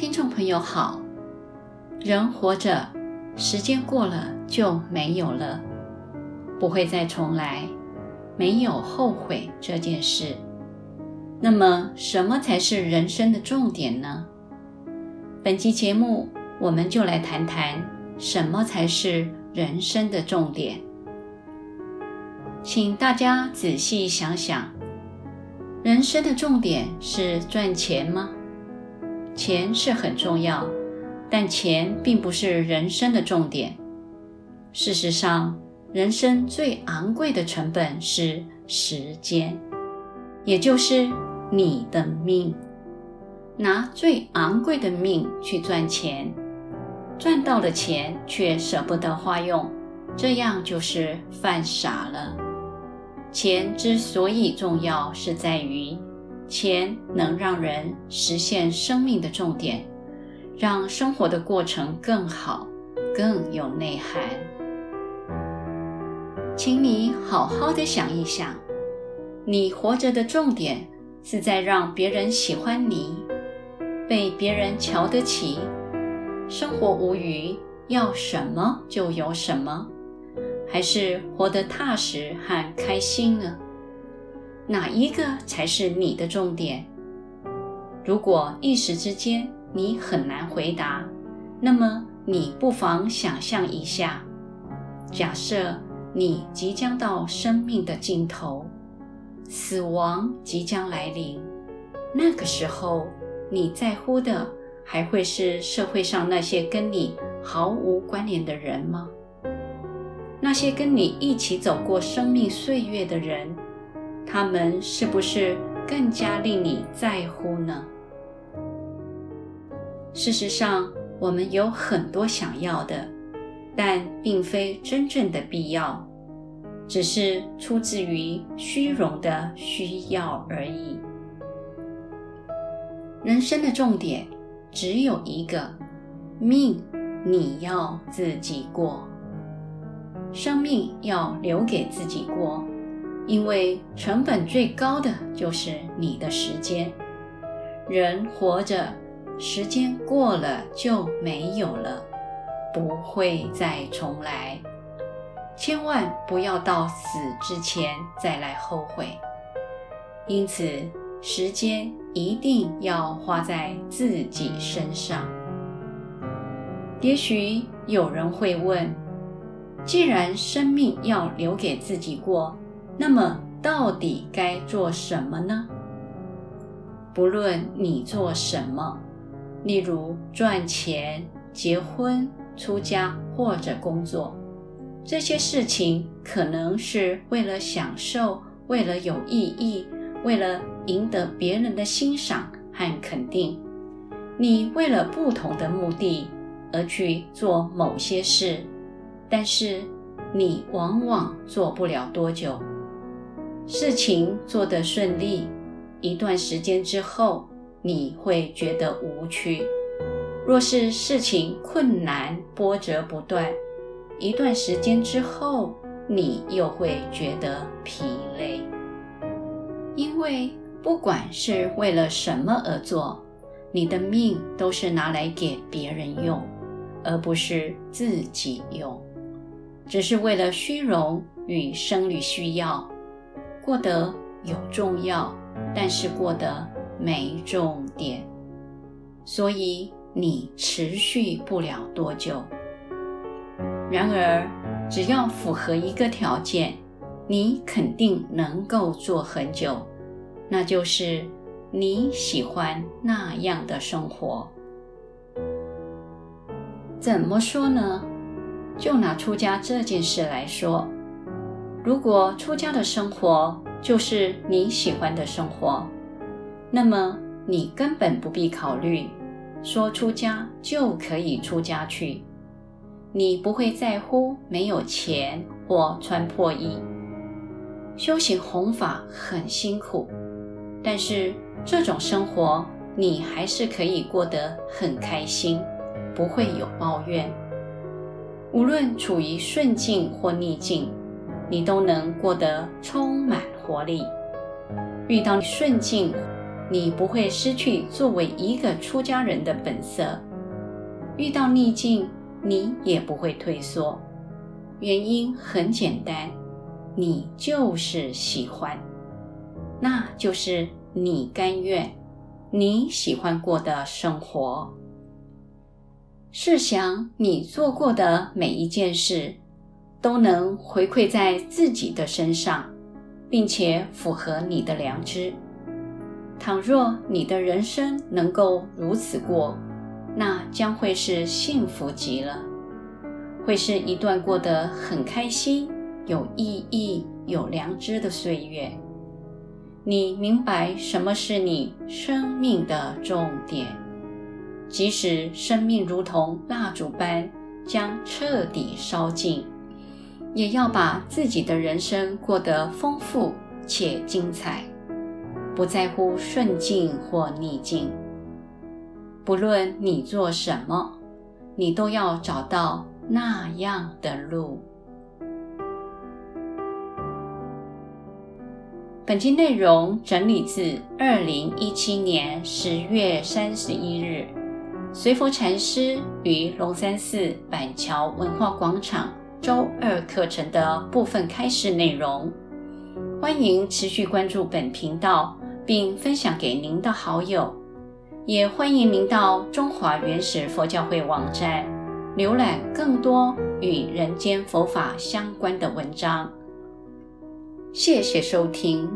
听众朋友好，人活着，时间过了就没有了，不会再重来，没有后悔这件事。那么，什么才是人生的重点呢？本期节目，我们就来谈谈什么才是人生的重点。请大家仔细想想，人生的重点是赚钱吗？钱是很重要，但钱并不是人生的重点。事实上，人生最昂贵的成本是时间，也就是你的命。拿最昂贵的命去赚钱，赚到了钱却舍不得花用，这样就是犯傻了。钱之所以重要，是在于钱能让人实现生命的重点，让生活的过程更好、更有内涵。请你好好的想一想，你活着的重点是在让别人喜欢你，被别人瞧得起，生活无余，要什么就有什么。还是活得踏实和开心呢？哪一个才是你的重点？如果一时之间你很难回答，那么你不妨想象一下：假设你即将到生命的尽头，死亡即将来临，那个时候你在乎的还会是社会上那些跟你毫无关联的人吗？那些跟你一起走过生命岁月的人，他们是不是更加令你在乎呢？事实上，我们有很多想要的，但并非真正的必要，只是出自于虚荣的需要而已。人生的重点只有一个，命你要自己过。生命要留给自己过，因为成本最高的就是你的时间。人活着，时间过了就没有了，不会再重来。千万不要到死之前再来后悔。因此，时间一定要花在自己身上。也许有人会问，既然生命要留给自己过，那么到底该做什么呢？不论你做什么，例如赚钱、结婚、出家或者工作，这些事情可能是为了享受，为了有意义，为了赢得别人的欣赏和肯定。你为了不同的目的而去做某些事。但是你往往做不了多久，事情做得顺利，一段时间之后，你会觉得无趣；若是事情困难、波折不断，一段时间之后，你又会觉得疲累。因为不管是为了什么而做，你的命都是拿来给别人用，而不是自己用。只是为了虚荣与生理需要，过得有重要，但是过得没重点，所以你持续不了多久。然而，只要符合一个条件，你肯定能够做很久，那就是你喜欢那样的生活。怎么说呢？就拿出家这件事来说，如果出家的生活就是你喜欢的生活，那么你根本不必考虑说出家就可以出家去。你不会在乎没有钱或穿破衣。修行弘法很辛苦，但是这种生活你还是可以过得很开心，不会有抱怨。无论处于顺境或逆境，你都能过得充满活力。遇到顺境，你不会失去作为一个出家人的本色。遇到逆境，你也不会退缩。原因很简单，你就是喜欢，那就是你甘愿，你喜欢过的生活。试想，你做过的每一件事，都能回馈在自己的身上，并且符合你的良知。倘若你的人生能够如此过，那将会是幸福极了，会是一段过得很开心、有意义、有良知的岁月。你明白什么是你生命的重点。即使生命如同蜡烛般将彻底烧尽，也要把自己的人生过得丰富且精彩，不在乎顺境或逆境。不论你做什么，你都要找到那样的路。本期内容整理自二零一七年十月三十一日。随佛禅师于龙山寺板桥文化广场周二课程的部分开示内容，欢迎持续关注本频道，并分享给您的好友，也欢迎您到中华原始佛教会网站浏览更多与人间佛法相关的文章。谢谢收听。